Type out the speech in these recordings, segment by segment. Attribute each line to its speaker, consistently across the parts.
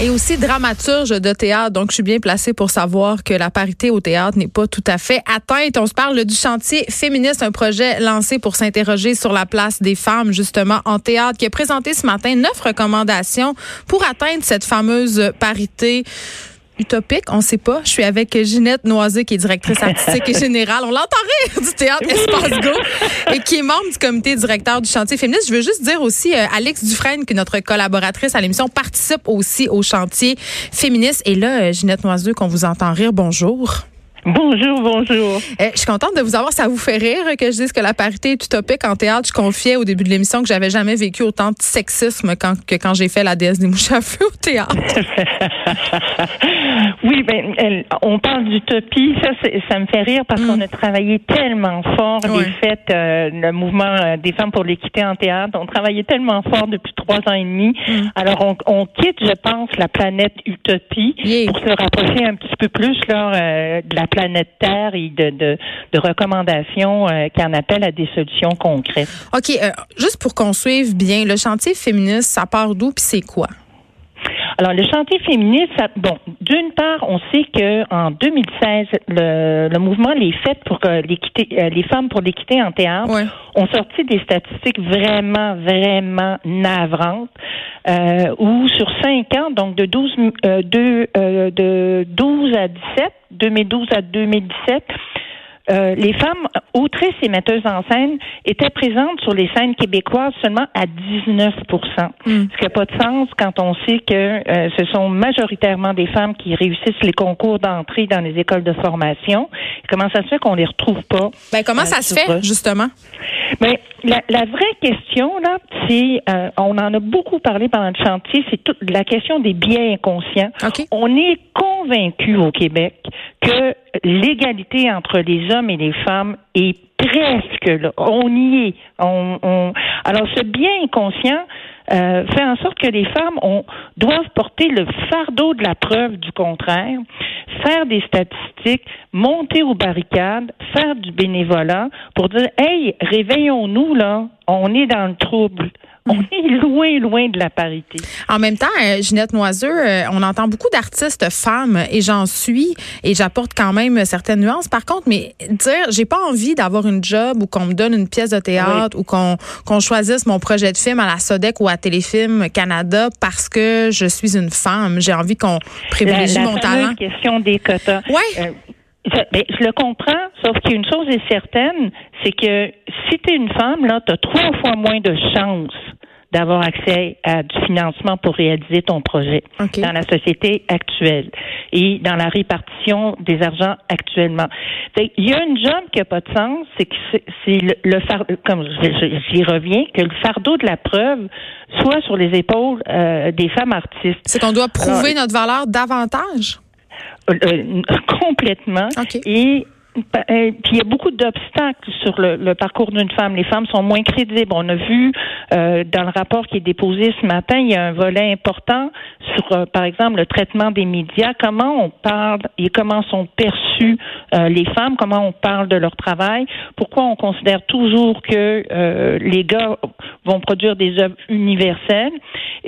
Speaker 1: Et aussi dramaturge de théâtre. Donc, je suis bien placée pour savoir que la parité au théâtre n'est pas tout à fait atteinte. On se parle du chantier féministe, un projet lancé pour s'interroger sur la place des femmes, justement, en théâtre, qui a présenté ce matin neuf recommandations pour atteindre cette fameuse parité utopique, on sait pas. Je suis avec Ginette Noisé, qui est directrice artistique et générale. On l'entend rire du théâtre Espace Go et qui est membre du comité directeur du chantier féministe. Je veux juste dire aussi, euh, Alex Dufresne, que notre collaboratrice à l'émission, participe aussi au chantier féministe. Et là, euh, Ginette Noiseux, qu'on vous entend rire, bonjour.
Speaker 2: Bonjour, bonjour.
Speaker 1: Eh, je suis contente de vous avoir. Ça vous fait rire que je dise que la parité est utopique en théâtre. Je confiais au début de l'émission que j'avais jamais vécu autant de sexisme quand, que quand j'ai fait la déesse des mouches à feu au théâtre.
Speaker 2: oui, ben, on parle d'utopie. Ça, ça me fait rire parce qu'on mm. a travaillé tellement fort les fêtes, euh, le mouvement euh, des femmes pour l'équité en théâtre. On travaillait tellement fort depuis trois ans et demi. Mm. Alors, on, on, quitte, je pense, la planète utopie pour se rapprocher un petit peu plus là, euh, de la planète Terre et de, recommandations euh, qui en appellent à des solutions concrètes.
Speaker 1: OK. Euh, juste pour qu'on suive bien, le chantier féministe, ça part d'où puis c'est quoi?
Speaker 2: Alors, le chantier féministe, ça, bon, d'une part, on sait que en 2016, le, le mouvement Les Fêtes pour l'équité, euh, les femmes pour l'équité en théâtre ont sorti des statistiques vraiment, vraiment navrantes, euh, où sur cinq ans, donc de 12, euh, euh, de 12 à 17, 2012 à 2017, euh, les femmes autrices et metteuses en scène étaient présentes sur les scènes québécoises seulement à 19 hmm. Ce qui n'a pas de sens quand on sait que euh, ce sont majoritairement des femmes qui réussissent les concours d'entrée dans les écoles de formation. Comment ça se fait qu'on les retrouve pas?
Speaker 1: Ben, comment ça se fait, justement?
Speaker 2: Ben, la, la, vraie question, là, c'est, euh, on en a beaucoup parlé pendant le chantier, c'est toute la question des biais inconscients. On est convaincu au Québec que l'égalité entre les hommes et les femmes est presque là. On y est. On, on... Alors, ce bien inconscient euh, fait en sorte que les femmes ont, doivent porter le fardeau de la preuve du contraire, faire des statistiques, monter aux barricades, faire du bénévolat pour dire, hey, réveillons-nous là, on est dans le trouble. On est loin, loin de la parité.
Speaker 1: En même temps, euh, Ginette Noiseux, euh, on entend beaucoup d'artistes femmes et j'en suis et j'apporte quand même certaines nuances. Par contre, mais dire, j'ai pas envie d'avoir une job ou qu'on me donne une pièce de théâtre ou qu'on qu'on choisisse mon projet de film à la Sodec ou à Téléfilm Canada parce que je suis une femme. J'ai envie qu'on privilégie mon talent.
Speaker 2: La question des quotas.
Speaker 1: Ouais. Euh,
Speaker 2: ben, je le comprends, sauf qu'une chose est certaine, c'est que si tu es une femme, là, tu as trois fois moins de chances d'avoir accès à du financement pour réaliser ton projet dans la société actuelle et dans la répartition des argents actuellement. Il y a une job qui n'a pas de sens, c'est que c'est le, fardeau, comme j'y reviens, que le fardeau de la preuve soit sur les épaules euh, des femmes artistes.
Speaker 1: C'est qu'on doit prouver notre valeur davantage?
Speaker 2: Euh, euh, complètement. Et euh, puis il y a beaucoup d'obstacles sur le, parcours d'une femme. Les femmes sont moins crédibles. On a vu euh, dans le rapport qui est déposé ce matin, il y a un volet important sur, euh, par exemple, le traitement des médias. Comment on parle et comment sont perçues les femmes, comment on parle de leur travail? Pourquoi on considère toujours que les gars vont produire des œuvres universelles?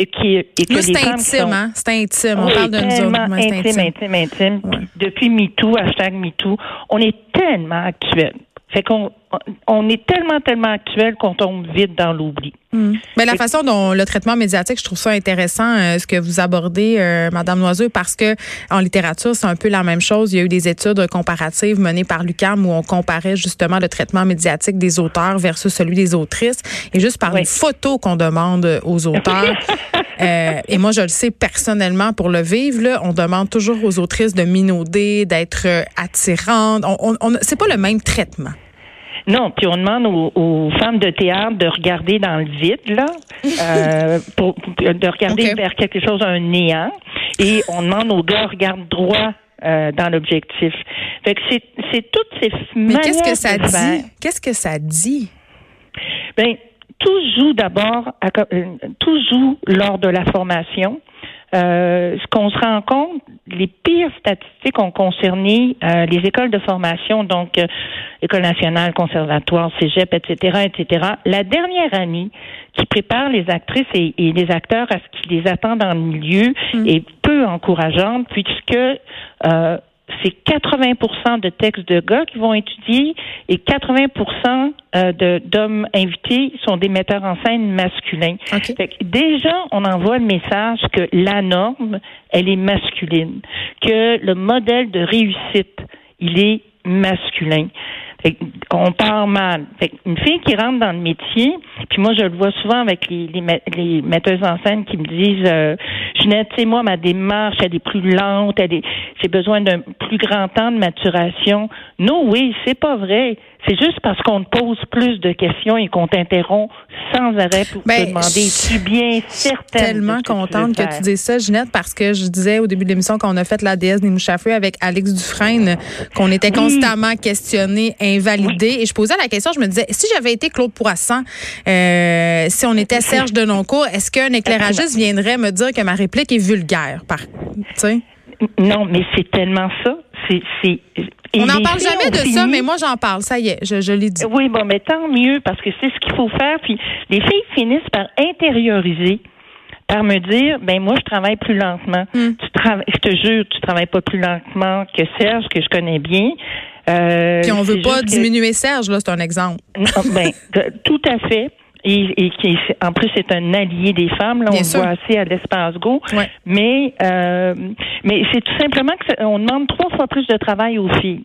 Speaker 2: Et, qui, et que
Speaker 1: les femmes intime, hein? C'est intime. On parle de nous
Speaker 2: Intime, intime, intime. Depuis MeToo, hashtag MeToo, on est tellement actuel. Fait qu'on on est tellement, tellement actuel qu'on tombe vite dans l'oubli.
Speaker 1: Hmm. Mais la façon dont le traitement médiatique, je trouve ça intéressant, euh, ce que vous abordez, euh, Madame Noiseux, parce que en littérature, c'est un peu la même chose. Il y a eu des études comparatives menées par l'UQAM où on comparait justement le traitement médiatique des auteurs versus celui des autrices. Et juste par une photo qu'on demande aux auteurs. euh, et moi, je le sais personnellement pour le vivre, là, on demande toujours aux autrices de minauder, d'être euh, attirantes. On, on, c'est pas le même traitement.
Speaker 2: Non, puis on demande aux, femmes de théâtre de regarder dans le vide, là, euh, pour, de regarder vers quelque chose, un néant. Et on demande aux gars, regarde droit euh, dans l'objectif. Fait que c'est, c'est toutes ces
Speaker 1: Mais qu'est-ce que ça dit? Qu'est-ce que ça dit?
Speaker 2: Ben, tout joue d'abord, euh, tout joue lors de la formation. Euh, ce qu'on se rend compte, les pires statistiques ont concerné euh, les écoles de formation, donc euh, École nationale, conservatoire, cégep, etc., etc. La dernière année qui prépare les actrices et, les acteurs à ce qui les attend dans le milieu mm. est peu encourageante puisque euh, c'est 80% de textes de gars qui vont étudier et 80% euh, d'hommes invités sont des metteurs en scène masculins. déjà, on envoie le message que la norme, elle est masculine, que le modèle de réussite, il est masculin. On part mal. une fille qui rentre dans le métier, puis moi je le vois souvent avec les, les, metteuses en scène qui me disent euh, Jeanette, tu sais, moi, ma démarche, elle est plus lente, elle est j'ai besoin d'un plus grand temps de maturation. Non, oui, c'est pas vrai. C'est juste parce qu'on te pose plus de questions et qu'on t'interrompt sans arrêt pour ben, te demander tu bien certaine.
Speaker 1: tellement contente que, tu dises ça, Ginette, parce que je disais au début de l'émission qu'on a fait la déesse des mouches avec Alex Dufresne, qu'on était constamment questionné, invalidé. Et je posais la question, je me disais, si j'avais été Claude Poisson, euh, si on était Serge de Noncourt, est-ce qu'un éclairagiste viendrait me dire que ma réplique est vulgaire? Par,
Speaker 2: non, mais c'est tellement ça. C'est,
Speaker 1: on n'en parle jamais de ça, mais moi j'en parle. Ça y est, je, je l'ai dit.
Speaker 2: Oui, bon, mais tant mieux parce que c'est ce qu'il faut faire. Puis les filles finissent par intérioriser par me dire ben moi je travaille plus lentement. Hmm. Tu travailles, je te jure, tu travailles pas plus lentement que Serge que je connais bien.
Speaker 1: Euh, Puis on veut pas diminuer Serge là, c'est un exemple.
Speaker 2: ben tout à fait et, qui en plus c'est un allié des femmes là. On le voit assez à l'espace go. Mais euh, mais c'est tout simplement qu'on demande trois fois plus de travail aux filles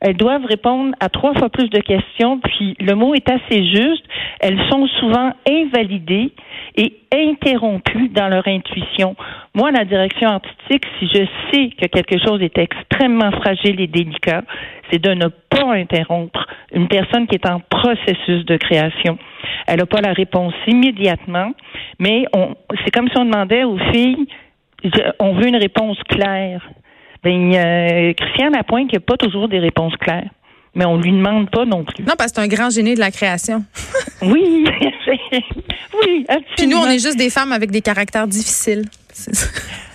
Speaker 2: elles doivent répondre à trois fois plus de questions, puis le mot est assez juste. Elles sont souvent invalidées et interrompues dans leur intuition. Moi, la direction artistique, si je sais que quelque chose est extrêmement fragile et délicat, c'est de ne pas interrompre une personne qui est en processus de création. Elle n'a pas la réponse immédiatement, mais c'est comme si on demandait aux filles, on veut une réponse claire. Ben, euh, Christian Lapointe, il n'y a pas toujours des réponses claires. Mais on lui demande pas non plus.
Speaker 1: Non, parce que c'est un grand génie de la création.
Speaker 2: oui, oui,
Speaker 1: Puis nous, on est juste des femmes avec des caractères difficiles.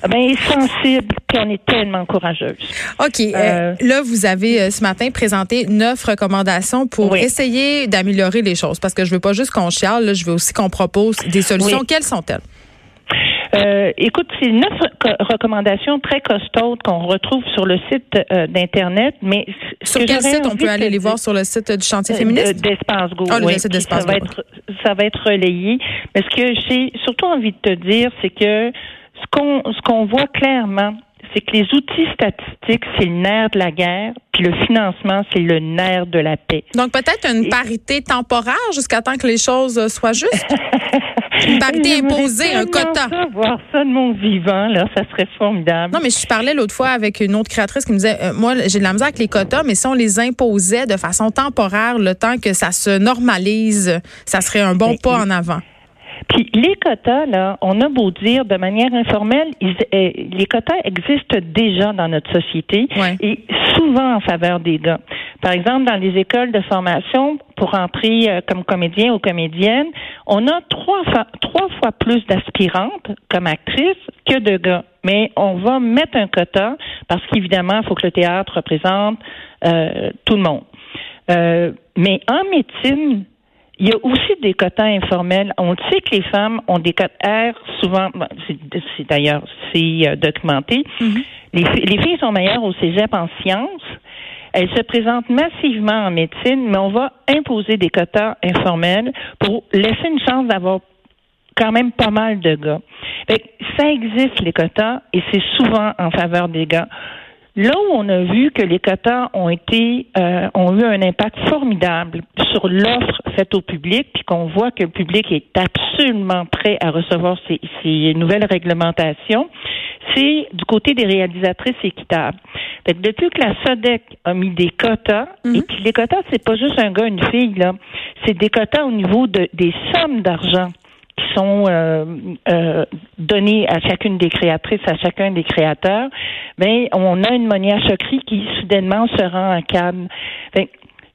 Speaker 2: Ben, sensibles, puis on est tellement courageuses.
Speaker 1: OK. Euh, euh, là, vous avez euh, ce matin présenté neuf recommandations pour essayer d'améliorer les choses. Parce que je veux pas juste qu'on chiale, là, je veux aussi qu'on propose des solutions. Quelles sont-elles?
Speaker 2: Euh, écoute, c'est neuf recommandations très costaudes qu'on retrouve sur le site euh, d'Internet, mais...
Speaker 1: Sur quel site on peut aller les voir sur le site du chantier euh, féministe?
Speaker 2: D'Espace Go.
Speaker 1: Ah, le site d'Espace
Speaker 2: Go. Ça va être relayé. Mais ce que j'ai surtout envie de te dire, c'est que ce qu'on ce qu'on voit clairement, c'est que les outils statistiques, c'est le nerf de la guerre, puis le financement, c'est le nerf de la paix.
Speaker 1: Donc peut-être une parité temporaire jusqu'à temps que les choses soient justes? Une parité imposée, un quota.
Speaker 2: Ça, voir ça de mon vivant, là, ça serait formidable.
Speaker 1: Non, mais je parlais l'autre fois avec une autre créatrice qui me disait, euh, moi, j'ai de la misère avec les quotas, mais si on les imposait de façon temporaire, le temps que ça se normalise, ça serait un bon pas en avant.
Speaker 2: Puis les quotas, là, on a beau dire de manière informelle, ils, euh, les quotas existent déjà dans notre société et souvent en faveur des gars. Par exemple, dans les écoles de formation, pour entrer euh, comme comédien ou comédienne, on a trois fois, trois fois plus d'aspirantes comme actrices que de gars. Mais on va mettre un quota parce qu'évidemment, il faut que le théâtre représente euh, tout le monde. Euh, mais en médecine, il y a aussi des quotas informels. On sait que les femmes ont des quotas souvent, c'est d'ailleurs c'est documenté. Mm-hmm. les, les filles sont meilleures au cégep en sciences, elle se présente massivement en médecine, mais on va imposer des quotas informels pour laisser une chance d'avoir quand même pas mal de gars. ça existe, les quotas, et c'est souvent en faveur des gars. Là où on a vu que les quotas ont été euh, ont eu un impact formidable sur l'offre faite au public, puis qu'on voit que le public est absolument prêt à recevoir ces, ces nouvelles réglementations, c'est du côté des réalisatrices équitables. Fait depuis que la SODEC a mis des quotas, et mhm. puis les quotas, c'est pas juste un gars, une fille, là, c'est des quotas au niveau de, des sommes d'argent qui sont euh, euh, donnés à chacune des créatrices, à chacun des créateurs, ben on a une Monia Chokri qui soudainement se rend en cadre.
Speaker 1: Ben,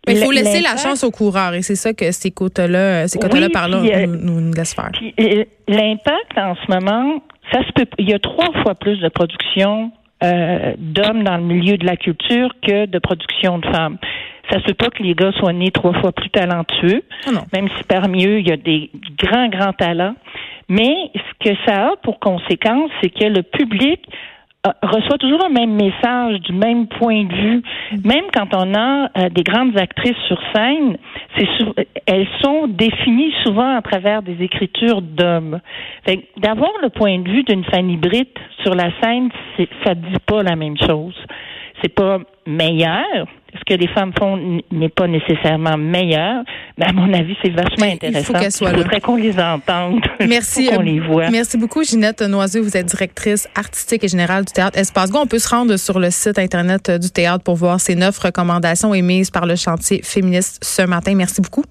Speaker 1: il faut laisser la chance aux coureurs et c'est ça que ces quotas-là, ces quotas-là par là nous, nous, laissent faire.
Speaker 2: L'impact en ce moment, ça se peut. Il y a trois fois plus de production euh, d'hommes dans le milieu de la culture que de production de femmes. Ça se peut pas que les gars soient nés trois fois plus talentueux, ah même si parmi eux, il y a des grands, grands talents. Mais ce que ça a pour conséquence, c'est que le public euh, reçoit toujours le même message du même point de vue. Même quand on a euh, des grandes actrices sur scène, c'est elles sont définies souvent à travers des écritures d'hommes. D'avoir le point de vue d'une Fanny Britt sur la scène, ça dit pas la même chose. C'est pas meilleur, que les femmes font n'est pas nécessairement meilleur, mais à mon avis, c'est vachement intéressant.
Speaker 1: Il, faut
Speaker 2: Il faudrait qu'on les entende.
Speaker 1: Merci. qu'on les voit. Merci beaucoup, Ginette Noiseux. Vous êtes directrice artistique et générale du théâtre Espace Go. On peut se rendre sur le site Internet du théâtre pour voir ces neuf recommandations émises par le chantier féministe ce matin. Merci beaucoup.